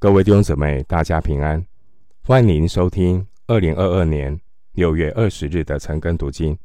各位弟兄姊妹，大家平安！欢迎收听二零二二年六月二十日的晨更读经。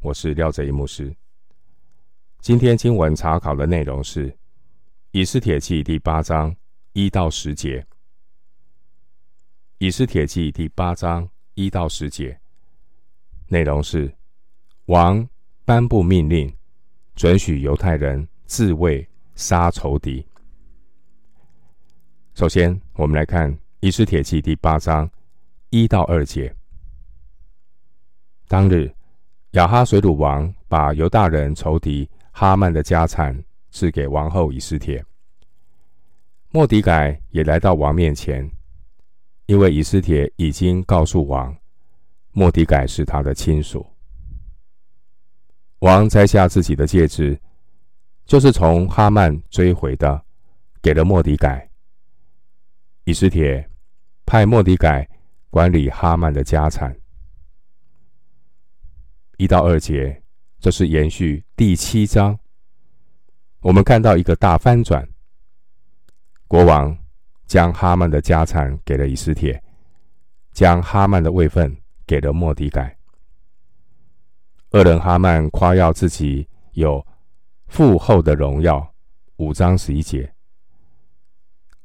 我是廖哲一牧师。今天经文查考的内容是《以斯帖记》第八章一到十节，《以斯帖记》第八章一到十节内容是王颁布命令，准许犹太人自卫杀仇敌。首先，我们来看《以斯帖记》第八章一到二节。当日，亚哈水鲁王把犹大人仇敌哈曼的家产赐给王后以斯帖。莫迪改也来到王面前，因为以斯帖已经告诉王，莫迪改是他的亲属。王摘下自己的戒指，就是从哈曼追回的，给了莫迪改。以斯帖派莫迪改管理哈曼的家产。一到二节，这是延续第七章。我们看到一个大翻转，国王将哈曼的家产给了以斯帖，将哈曼的位分给了莫迪改。恶人哈曼夸耀自己有富厚的荣耀。五章十一节。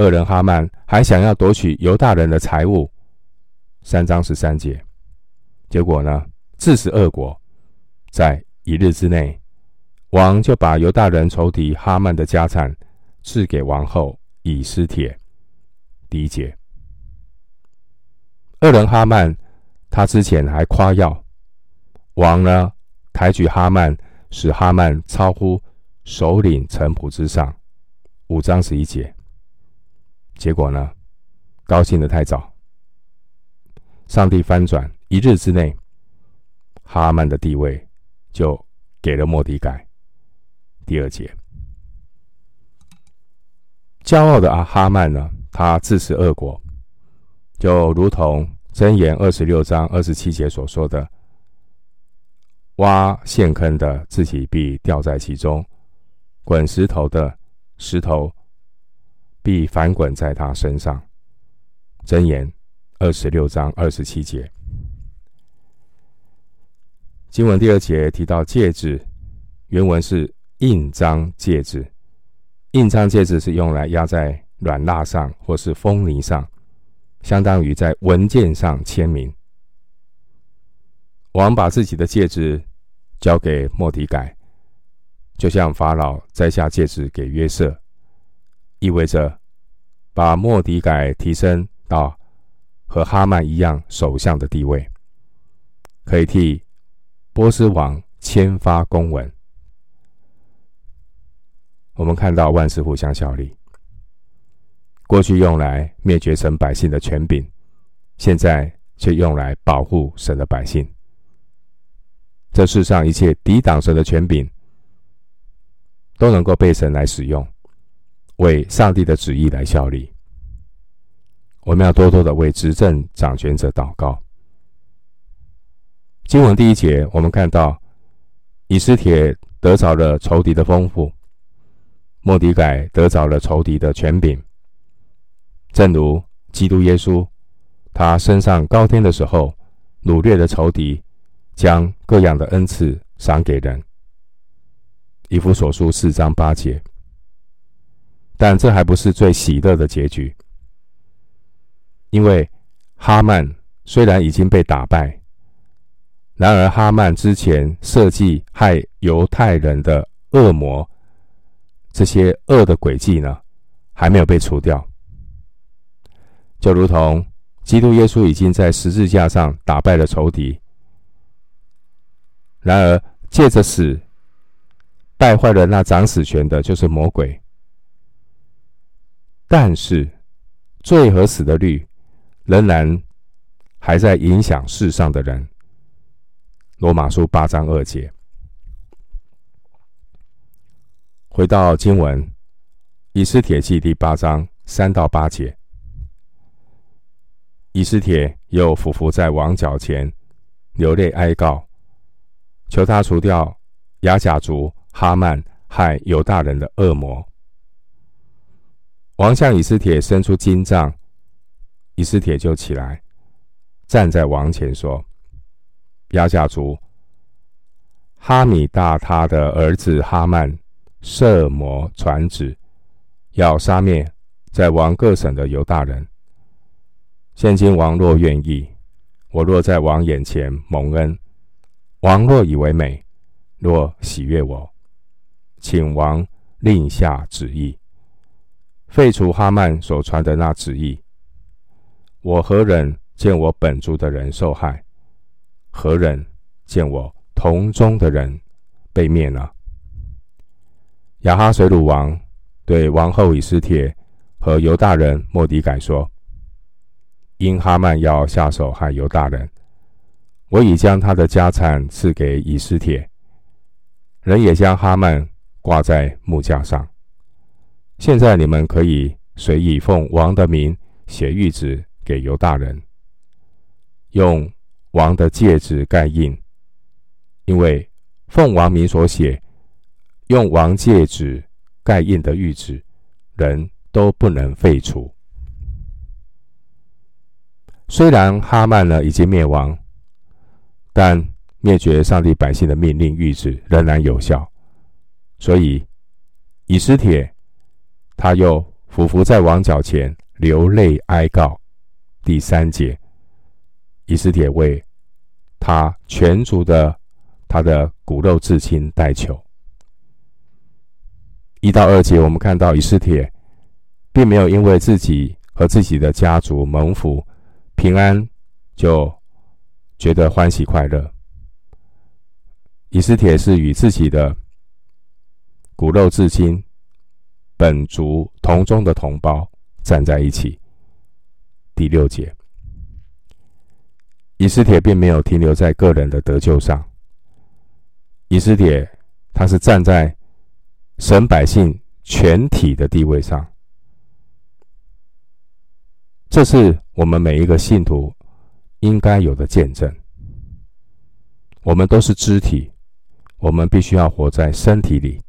恶人哈曼还想要夺取犹大人的财物，三章十三节。结果呢，自食恶果，在一日之内，王就把犹大人仇敌哈曼的家产赐给王后以斯帖。第一节，恶人哈曼，他之前还夸耀，王呢抬举哈曼，使哈曼超乎首领臣仆之上。五章十一节。结果呢，高兴得太早。上帝翻转，一日之内，哈曼的地位就给了莫底改。第二节，骄傲的阿哈曼呢，他自食恶果，就如同箴言二十六章二十七节所说的：“挖陷坑的，自己必掉在其中；滚石头的，石头。”必翻滚在他身上。箴言二十六章二十七节。经文第二节提到戒指，原文是印章戒指。印章戒指是用来压在软蜡上或是风泥上，相当于在文件上签名。王把自己的戒指交给末底改，就像法老摘下戒指给约瑟。意味着把莫迪改提升到和哈曼一样首相的地位，可以替波斯王签发公文。我们看到万事互相效力，过去用来灭绝神百姓的权柄，现在却用来保护神的百姓。这世上一切抵挡神的权柄，都能够被神来使用。为上帝的旨意来效力，我们要多多的为执政掌权者祷告。经文第一节，我们看到以斯帖得着了仇敌的丰富，莫底改得着了仇敌的权柄。正如基督耶稣，他升上高天的时候，掳掠的仇敌，将各样的恩赐赏给人。以弗所书四章八节。但这还不是最喜乐的结局，因为哈曼虽然已经被打败，然而哈曼之前设计害犹太人的恶魔，这些恶的诡计呢，还没有被除掉。就如同基督耶稣已经在十字架上打败了仇敌，然而借着死败坏了那掌死权的，就是魔鬼。但是，罪和死的律仍然还在影响世上的人。罗马书八章二节。回到经文，以斯帖记第八章三到八节。以斯帖又俯伏在王脚前，流泪哀告，求他除掉亚甲族哈曼和犹大人的恶魔。王向以斯帖伸出金杖，以斯帖就起来，站在王前说：“亚甲族哈米大他的儿子哈曼设谋传旨，要杀灭在王各省的犹大人。现今王若愿意，我若在王眼前蒙恩，王若以为美，若喜悦我，请王令下旨意。”废除哈曼所传的那旨意，我何忍见我本族的人受害？何忍见我同宗的人被灭呢？亚哈水鲁王对王后以斯帖和犹大人莫迪改说：“因哈曼要下手害犹大人，我已将他的家产赐给以斯帖，人也将哈曼挂在木架上。”现在你们可以随意奉王的名写谕旨给犹大人，用王的戒指盖印，因为奉王名所写、用王戒指盖印的谕旨，人都不能废除。虽然哈曼呢已经灭亡，但灭绝上帝百姓的命令谕旨仍然有效，所以以斯帖。他又俯伏在王脚前流泪哀告。第三节，以斯帖为他全族的他的骨肉至亲代求。一到二节，我们看到以斯帖并没有因为自己和自己的家族蒙福平安就觉得欢喜快乐。以斯帖是与自己的骨肉至亲。本族同宗的同胞站在一起。第六节，以斯帖并没有停留在个人的得救上。以斯帖他是站在神百姓全体的地位上。这是我们每一个信徒应该有的见证。我们都是肢体，我们必须要活在身体里，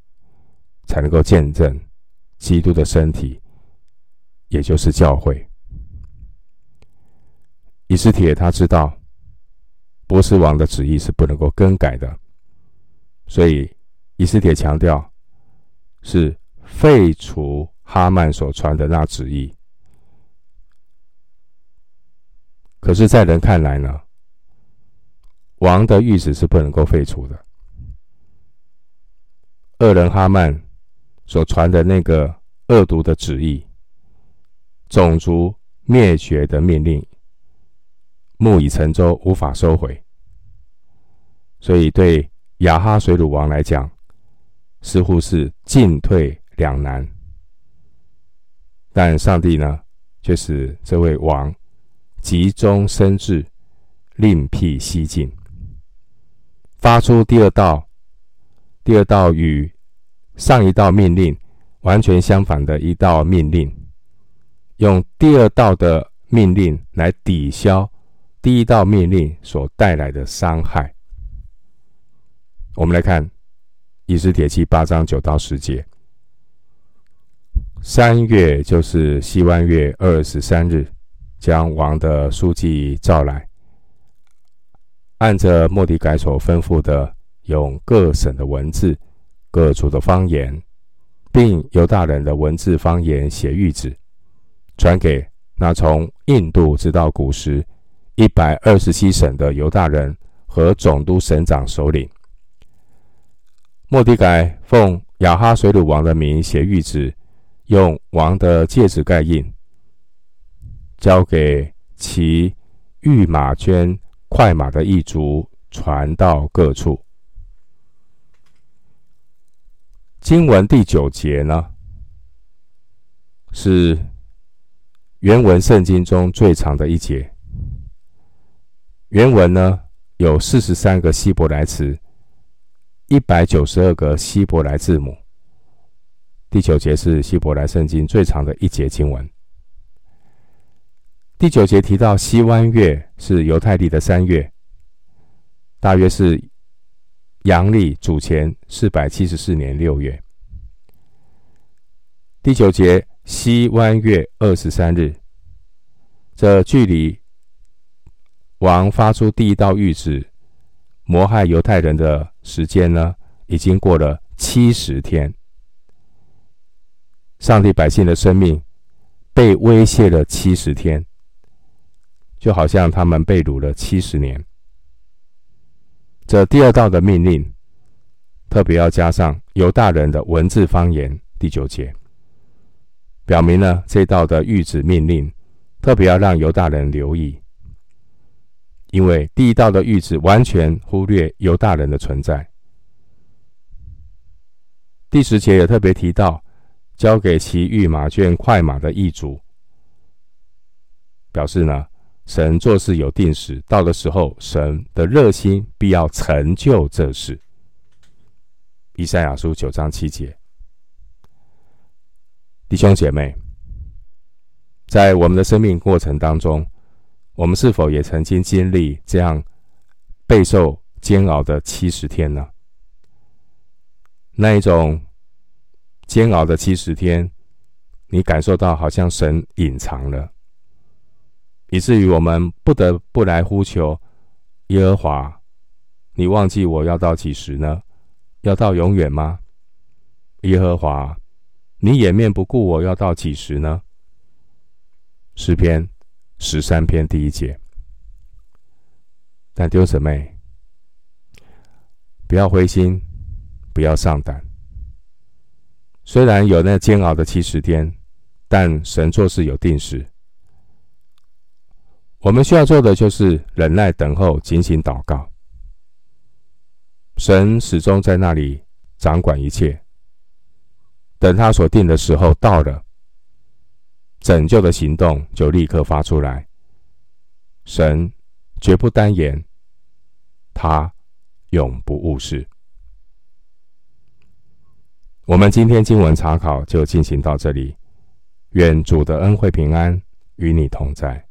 才能够见证。基督的身体，也就是教会。以斯帖他知道，波斯王的旨意是不能够更改的，所以以斯帖强调是废除哈曼所传的那旨意。可是，在人看来呢，王的谕旨是不能够废除的。恶人哈曼。所传的那个恶毒的旨意，种族灭绝的命令，木已成舟，无法收回。所以对亚哈水鲁王来讲，似乎是进退两难。但上帝呢，却使这位王急中生智，另辟蹊径，发出第二道，第二道与。上一道命令完全相反的一道命令，用第二道的命令来抵消第一道命令所带来的伤害。我们来看《以斯帖记》八章九到十节：三月就是西湾月二十三日，将王的书记召来，按着莫迪改所吩咐的，用各省的文字。各族的方言，并犹大人的文字方言写谕旨，传给那从印度直到古时一百二十七省的犹大人和总督省长首领。莫迪改奉亚哈水鲁王的名写谕旨，用王的戒指盖印，交给骑御马圈快马的一族传到各处。经文第九节呢，是原文圣经中最长的一节。原文呢有四十三个希伯来词，一百九十二个希伯来字母。第九节是希伯来圣经最长的一节经文。第九节提到西湾月是犹太历的三月，大约是。阳历主前四百七十四年六月，第九节西湾月二十三日，这距离王发出第一道谕旨，谋害犹太人的时间呢，已经过了七十天。上帝百姓的生命被威胁了七十天，就好像他们被掳了七十年。这第二道的命令，特别要加上犹大人的文字方言，第九节，表明了这道的谕旨命令，特别要让犹大人留意。因为第一道的谕旨完全忽略犹大人的存在。第十节也特别提到，交给骑御马圈快马的异族，表示呢，神做事有定时，到的时候，神的热心必要成就这事。以赛亚书九章七节，弟兄姐妹，在我们的生命过程当中。我们是否也曾经经历这样备受煎熬的七十天呢？那一种煎熬的七十天，你感受到好像神隐藏了，以至于我们不得不来呼求耶和华。你忘记我要到几时呢？要到永远吗？耶和华，你掩面不顾我要到几时呢？诗篇。十三篇第一节，但弟兄姊妹，不要灰心，不要丧胆。虽然有那煎熬的七十天，但神做事有定时。我们需要做的就是忍耐等候，警醒祷告。神始终在那里掌管一切，等他所定的时候到了。拯救的行动就立刻发出来。神绝不单言，他永不误事。我们今天经文查考就进行到这里，愿主的恩惠平安与你同在。